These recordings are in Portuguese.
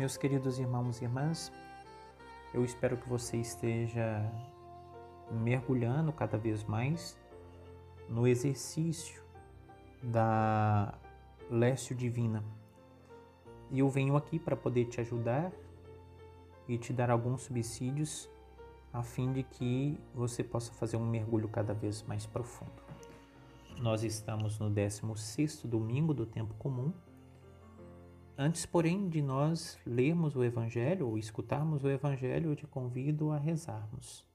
Meus queridos irmãos e irmãs, eu espero que você esteja mergulhando cada vez mais no exercício da Lécio Divina. E eu venho aqui para poder te ajudar e te dar alguns subsídios a fim de que você possa fazer um mergulho cada vez mais profundo. Nós estamos no 16º domingo do tempo comum. Antes, porém, de nós lermos o evangelho ou escutarmos o evangelho, eu te convido a rezarmos.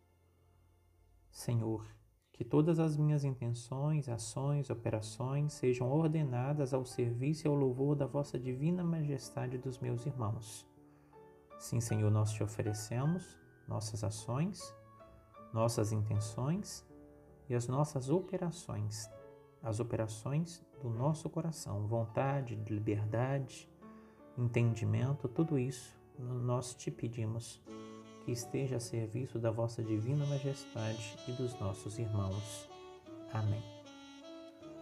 Senhor, que todas as minhas intenções, ações, operações sejam ordenadas ao serviço e ao louvor da vossa divina majestade dos meus irmãos. Sim, Senhor, nós te oferecemos nossas ações, nossas intenções e as nossas operações, as operações do nosso coração, vontade, liberdade, entendimento, tudo isso nós te pedimos que esteja a serviço da vossa divina majestade e dos nossos irmãos. Amém.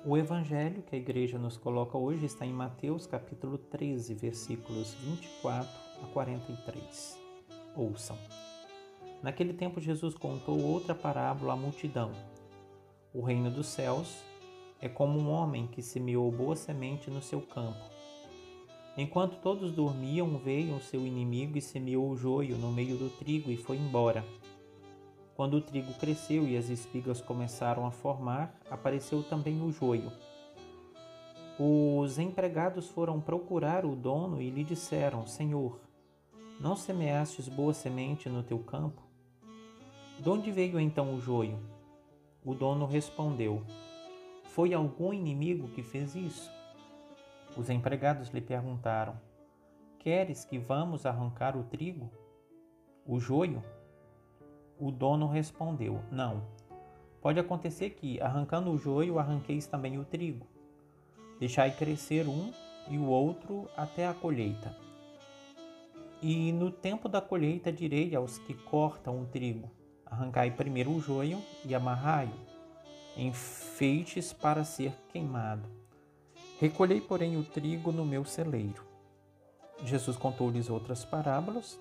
O evangelho que a igreja nos coloca hoje está em Mateus capítulo 13, versículos 24 a 43. Ouçam. Naquele tempo Jesus contou outra parábola à multidão. O reino dos céus é como um homem que semeou boa semente no seu campo. Enquanto todos dormiam, veio o seu inimigo e semeou o joio no meio do trigo e foi embora. Quando o trigo cresceu e as espigas começaram a formar, apareceu também o joio. Os empregados foram procurar o dono e lhe disseram: Senhor, não semeastes boa semente no teu campo? De onde veio então o joio? O dono respondeu: Foi algum inimigo que fez isso? Os empregados lhe perguntaram: Queres que vamos arrancar o trigo? O joio? O dono respondeu: Não. Pode acontecer que, arrancando o joio, arranqueis também o trigo. Deixai crescer um e o outro até a colheita. E no tempo da colheita direi aos que cortam o trigo: Arrancai primeiro o joio e amarrai-o em feixes para ser queimado Recolhei, porém, o trigo no meu celeiro. Jesus contou-lhes outras parábolas.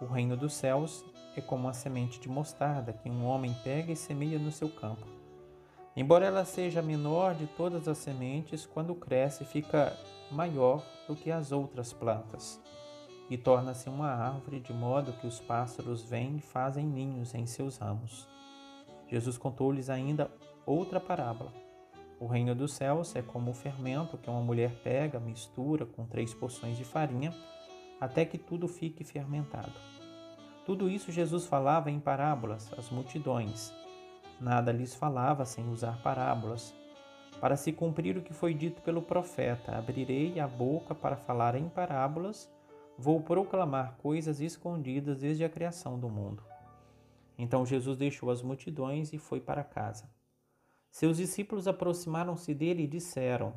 O reino dos céus é como a semente de mostarda que um homem pega e semeia no seu campo. Embora ela seja a menor de todas as sementes, quando cresce fica maior do que as outras plantas e torna-se uma árvore de modo que os pássaros vêm e fazem ninhos em seus ramos. Jesus contou-lhes ainda outra parábola. O reino dos céus é como o fermento que uma mulher pega, mistura com três porções de farinha, até que tudo fique fermentado. Tudo isso Jesus falava em parábolas às multidões. Nada lhes falava sem usar parábolas. Para se cumprir o que foi dito pelo profeta: Abrirei a boca para falar em parábolas, vou proclamar coisas escondidas desde a criação do mundo. Então Jesus deixou as multidões e foi para casa. Seus discípulos aproximaram-se dele e disseram: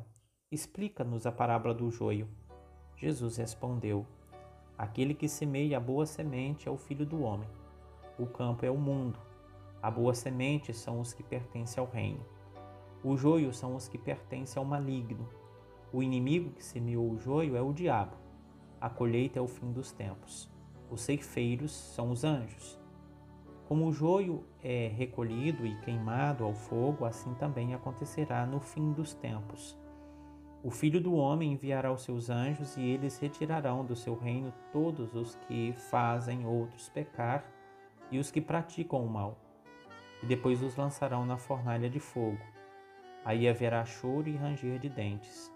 Explica-nos a parábola do joio. Jesus respondeu: Aquele que semeia a boa semente é o filho do homem. O campo é o mundo. A boa semente são os que pertencem ao reino. O joio são os que pertencem ao maligno. O inimigo que semeou o joio é o diabo. A colheita é o fim dos tempos. Os ceifeiros são os anjos. Como o joio é recolhido e queimado ao fogo, assim também acontecerá no fim dos tempos. O Filho do Homem enviará os seus anjos e eles retirarão do seu reino todos os que fazem outros pecar e os que praticam o mal, e depois os lançarão na fornalha de fogo. Aí haverá choro e ranger de dentes.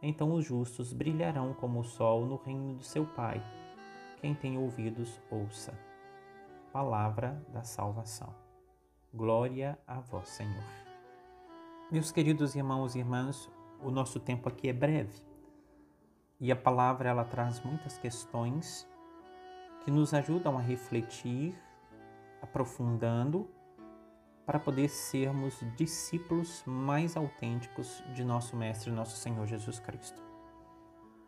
Então os justos brilharão como o sol no reino do seu Pai. Quem tem ouvidos, ouça palavra da salvação. Glória a vós, Senhor. Meus queridos irmãos e irmãs, o nosso tempo aqui é breve e a palavra ela traz muitas questões que nos ajudam a refletir, aprofundando, para poder sermos discípulos mais autênticos de nosso Mestre, nosso Senhor Jesus Cristo.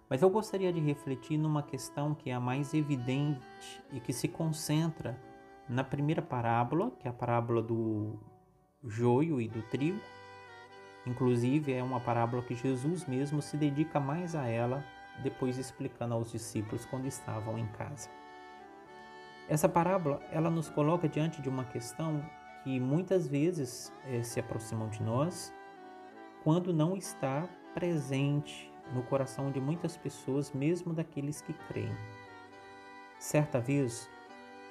Mas eu gostaria de refletir numa questão que é a mais evidente e que se concentra na primeira parábola, que é a parábola do joio e do trigo, inclusive é uma parábola que Jesus mesmo se dedica mais a ela depois explicando aos discípulos quando estavam em casa. Essa parábola ela nos coloca diante de uma questão que muitas vezes é, se aproximam de nós quando não está presente no coração de muitas pessoas, mesmo daqueles que creem. Certa vez,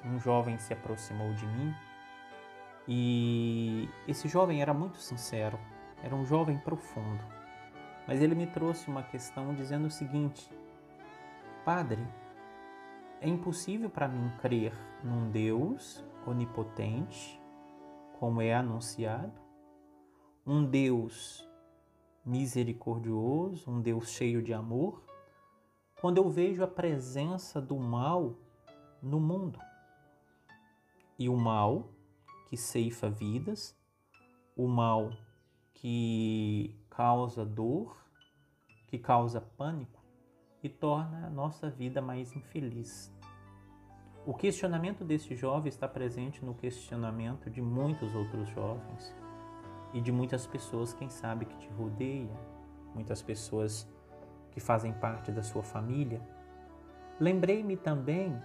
um jovem se aproximou de mim e esse jovem era muito sincero, era um jovem profundo. Mas ele me trouxe uma questão dizendo o seguinte: Padre, é impossível para mim crer num Deus onipotente, como é anunciado, um Deus misericordioso, um Deus cheio de amor, quando eu vejo a presença do mal no mundo. E o mal que ceifa vidas, o mal que causa dor, que causa pânico e torna a nossa vida mais infeliz. O questionamento desse jovem está presente no questionamento de muitos outros jovens e de muitas pessoas, quem sabe, que te rodeia, muitas pessoas que fazem parte da sua família. Lembrei-me também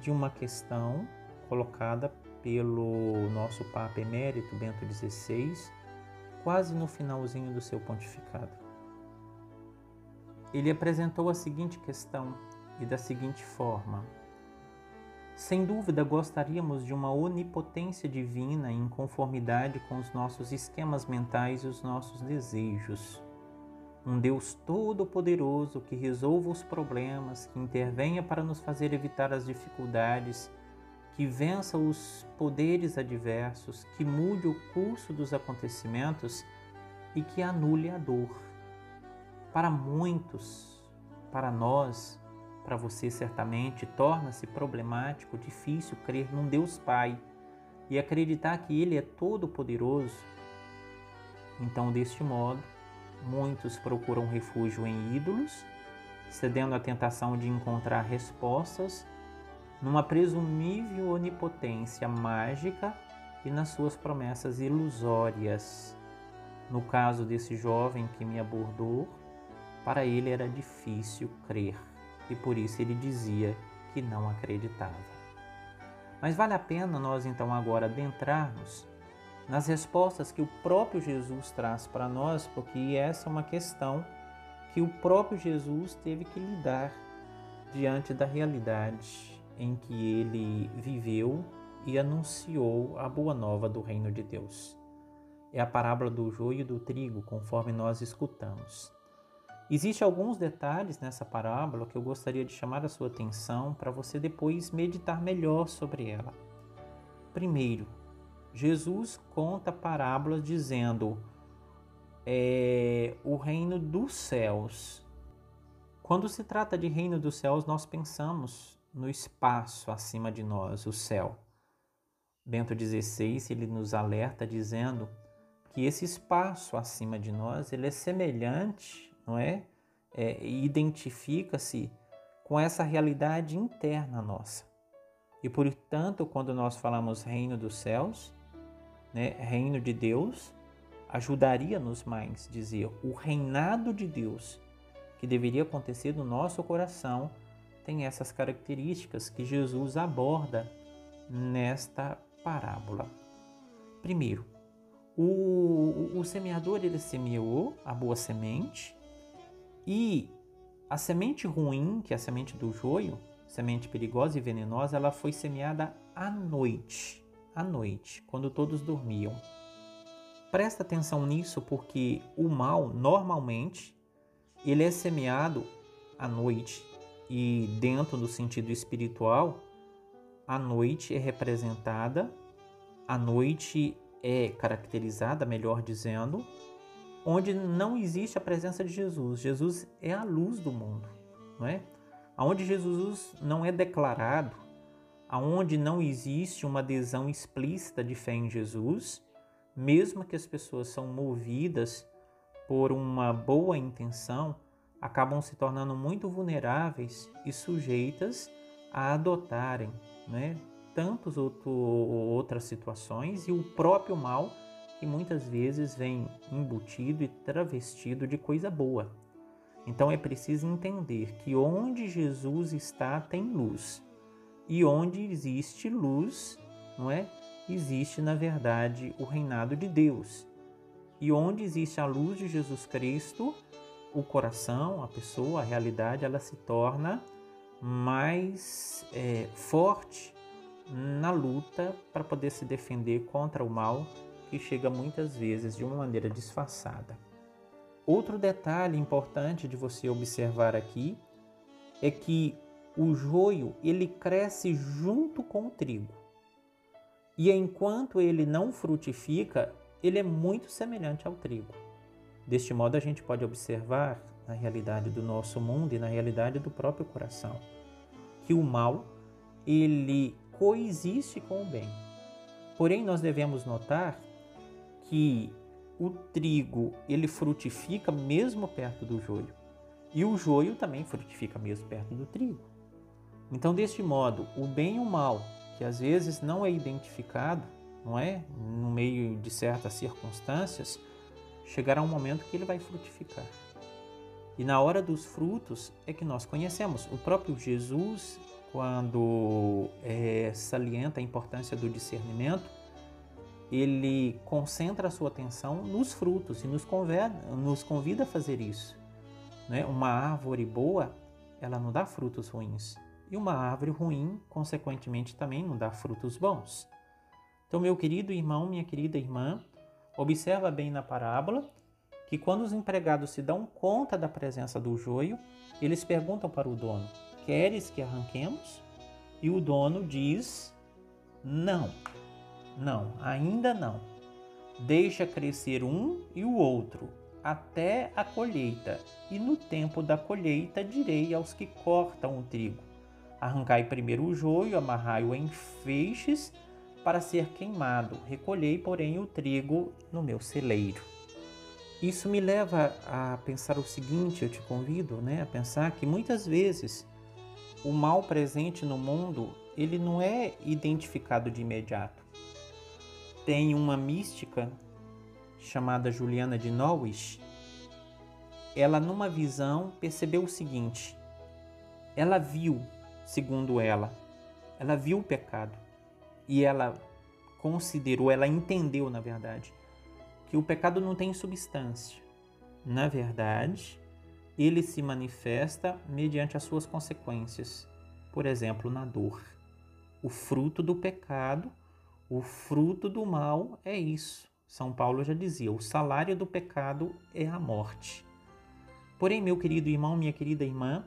de uma questão colocada pelo nosso Papa Emérito Bento XVI, quase no finalzinho do seu pontificado. Ele apresentou a seguinte questão e da seguinte forma: Sem dúvida gostaríamos de uma onipotência divina em conformidade com os nossos esquemas mentais e os nossos desejos. Um Deus todo-poderoso que resolva os problemas, que intervenha para nos fazer evitar as dificuldades que vença os poderes adversos, que mude o curso dos acontecimentos e que anule a dor. Para muitos, para nós, para você certamente, torna-se problemático, difícil crer num Deus Pai e acreditar que Ele é todo-poderoso. Então, deste modo, muitos procuram refúgio em ídolos, cedendo à tentação de encontrar respostas numa presumível onipotência mágica e nas suas promessas ilusórias. No caso desse jovem que me abordou, para ele era difícil crer e por isso ele dizia que não acreditava. Mas vale a pena nós então agora adentrarmos nas respostas que o próprio Jesus traz para nós, porque essa é uma questão que o próprio Jesus teve que lidar diante da realidade em que ele viveu e anunciou a boa nova do reino de Deus. É a parábola do joio e do trigo, conforme nós escutamos. Existem alguns detalhes nessa parábola que eu gostaria de chamar a sua atenção para você depois meditar melhor sobre ela. Primeiro, Jesus conta parábolas dizendo é, o reino dos céus. Quando se trata de reino dos céus, nós pensamos no espaço acima de nós, o céu. Bento XVI ele nos alerta dizendo que esse espaço acima de nós ele é semelhante, não é? é Identifica-se com essa realidade interna nossa. E portanto, quando nós falamos reino dos céus, né, reino de Deus, ajudaria-nos mais dizer o reinado de Deus que deveria acontecer no nosso coração tem essas características que Jesus aborda nesta parábola. Primeiro, o, o, semeador ele semeou a boa semente e a semente ruim, que é a semente do joio, semente perigosa e venenosa, ela foi semeada à noite, à noite, quando todos dormiam. Presta atenção nisso porque o mal normalmente ele é semeado à noite e dentro do sentido espiritual, a noite é representada, a noite é caracterizada, melhor dizendo, onde não existe a presença de Jesus. Jesus é a luz do mundo, não é? Aonde Jesus não é declarado, aonde não existe uma adesão explícita de fé em Jesus, mesmo que as pessoas são movidas por uma boa intenção, acabam se tornando muito vulneráveis e sujeitas a adotarem né, tantas outras situações e o próprio mal que muitas vezes vem embutido e travestido de coisa boa. Então é preciso entender que onde Jesus está tem luz. E onde existe luz, não é? Existe, na verdade, o reinado de Deus. E onde existe a luz de Jesus Cristo, o coração, a pessoa, a realidade, ela se torna mais é, forte na luta para poder se defender contra o mal que chega muitas vezes de uma maneira disfarçada. Outro detalhe importante de você observar aqui é que o joio ele cresce junto com o trigo. E enquanto ele não frutifica, ele é muito semelhante ao trigo. Deste modo a gente pode observar na realidade do nosso mundo e na realidade do próprio coração que o mal ele coexiste com o bem. Porém nós devemos notar que o trigo ele frutifica mesmo perto do joio e o joio também frutifica mesmo perto do trigo. Então, deste modo, o bem e o mal, que às vezes não é identificado, não é, no meio de certas circunstâncias, chegará um momento que ele vai frutificar. E na hora dos frutos é que nós conhecemos. O próprio Jesus, quando é, salienta a importância do discernimento, ele concentra a sua atenção nos frutos e nos convida, nos convida a fazer isso. Né? Uma árvore boa, ela não dá frutos ruins. E uma árvore ruim, consequentemente, também não dá frutos bons. Então, meu querido irmão, minha querida irmã, observa bem na parábola que quando os empregados se dão conta da presença do joio, eles perguntam para o dono: Queres que arranquemos? E o dono diz: Não. Não, ainda não. Deixa crescer um e o outro até a colheita, e no tempo da colheita direi aos que cortam o trigo: Arrancai primeiro o joio, amarrai-o em feixes para ser queimado. Recolhei, porém, o trigo no meu celeiro. Isso me leva a pensar o seguinte, eu te convido, né, a pensar que muitas vezes o mal presente no mundo, ele não é identificado de imediato tem uma mística chamada Juliana de Norwich. Ela, numa visão, percebeu o seguinte: ela viu, segundo ela, ela viu o pecado e ela considerou, ela entendeu, na verdade, que o pecado não tem substância. Na verdade, ele se manifesta mediante as suas consequências, por exemplo, na dor. O fruto do pecado o fruto do mal é isso. São Paulo já dizia: o salário do pecado é a morte. Porém, meu querido irmão, minha querida irmã,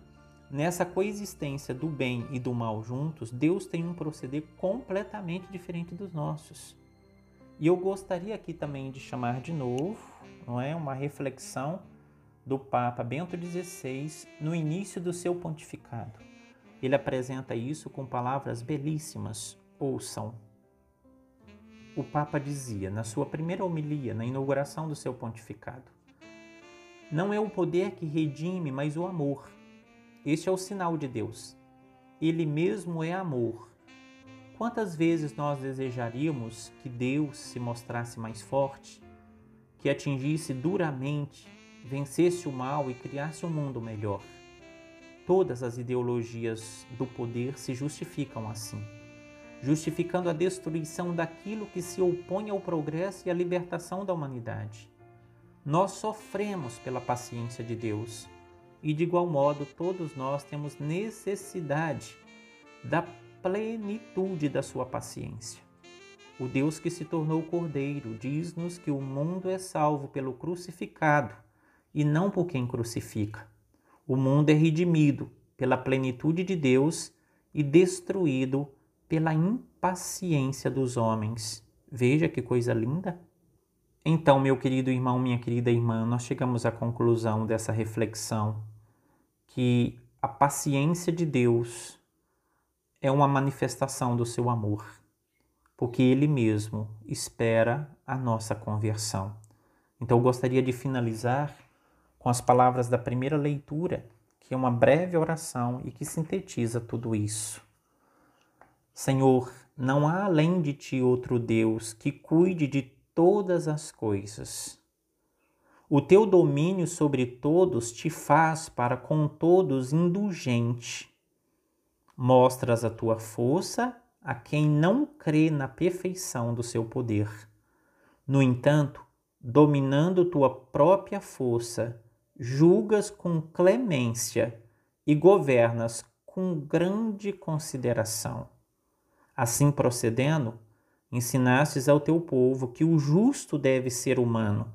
nessa coexistência do bem e do mal juntos, Deus tem um proceder completamente diferente dos nossos. E eu gostaria aqui também de chamar de novo, não é, uma reflexão do Papa Bento XVI no início do seu pontificado. Ele apresenta isso com palavras belíssimas. Ouçam o Papa dizia na sua primeira homilia, na inauguração do seu pontificado: Não é o poder que redime, mas o amor. Este é o sinal de Deus. Ele mesmo é amor. Quantas vezes nós desejaríamos que Deus se mostrasse mais forte, que atingisse duramente, vencesse o mal e criasse um mundo melhor? Todas as ideologias do poder se justificam assim justificando a destruição daquilo que se opõe ao progresso e à libertação da humanidade. Nós sofremos pela paciência de Deus e, de igual modo, todos nós temos necessidade da plenitude da sua paciência. O Deus que se tornou cordeiro diz-nos que o mundo é salvo pelo crucificado e não por quem crucifica. O mundo é redimido pela plenitude de Deus e destruído pela impaciência dos homens. Veja que coisa linda! Então, meu querido irmão, minha querida irmã, nós chegamos à conclusão dessa reflexão que a paciência de Deus é uma manifestação do seu amor, porque Ele mesmo espera a nossa conversão. Então, eu gostaria de finalizar com as palavras da primeira leitura, que é uma breve oração e que sintetiza tudo isso. Senhor, não há além de ti outro Deus que cuide de todas as coisas. O teu domínio sobre todos te faz para com todos indulgente. Mostras a tua força a quem não crê na perfeição do seu poder. No entanto, dominando tua própria força, julgas com clemência e governas com grande consideração. Assim procedendo, ensinastes ao teu povo que o justo deve ser humano,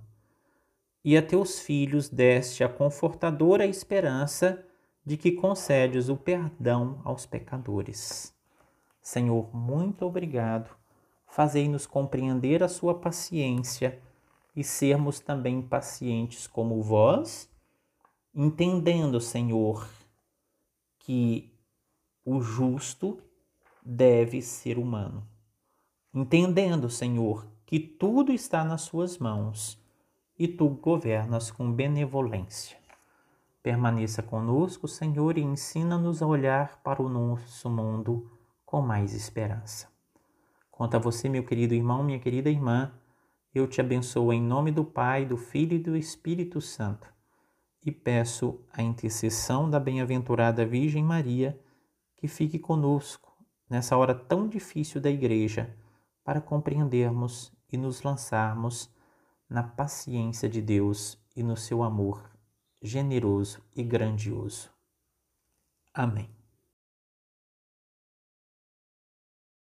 e a teus filhos deste a confortadora esperança de que concedes o perdão aos pecadores. Senhor, muito obrigado. Fazei-nos compreender a sua paciência e sermos também pacientes como vós, entendendo, Senhor, que o justo deve ser humano. Entendendo, Senhor, que tudo está nas suas mãos e tu governas com benevolência. Permaneça conosco, Senhor, e ensina-nos a olhar para o nosso mundo com mais esperança. Quanto a você, meu querido irmão, minha querida irmã, eu te abençoo em nome do Pai, do Filho e do Espírito Santo e peço a intercessão da bem-aventurada Virgem Maria que fique conosco nessa hora tão difícil da Igreja para compreendermos e nos lançarmos na paciência de Deus e no seu amor generoso e grandioso. Amém.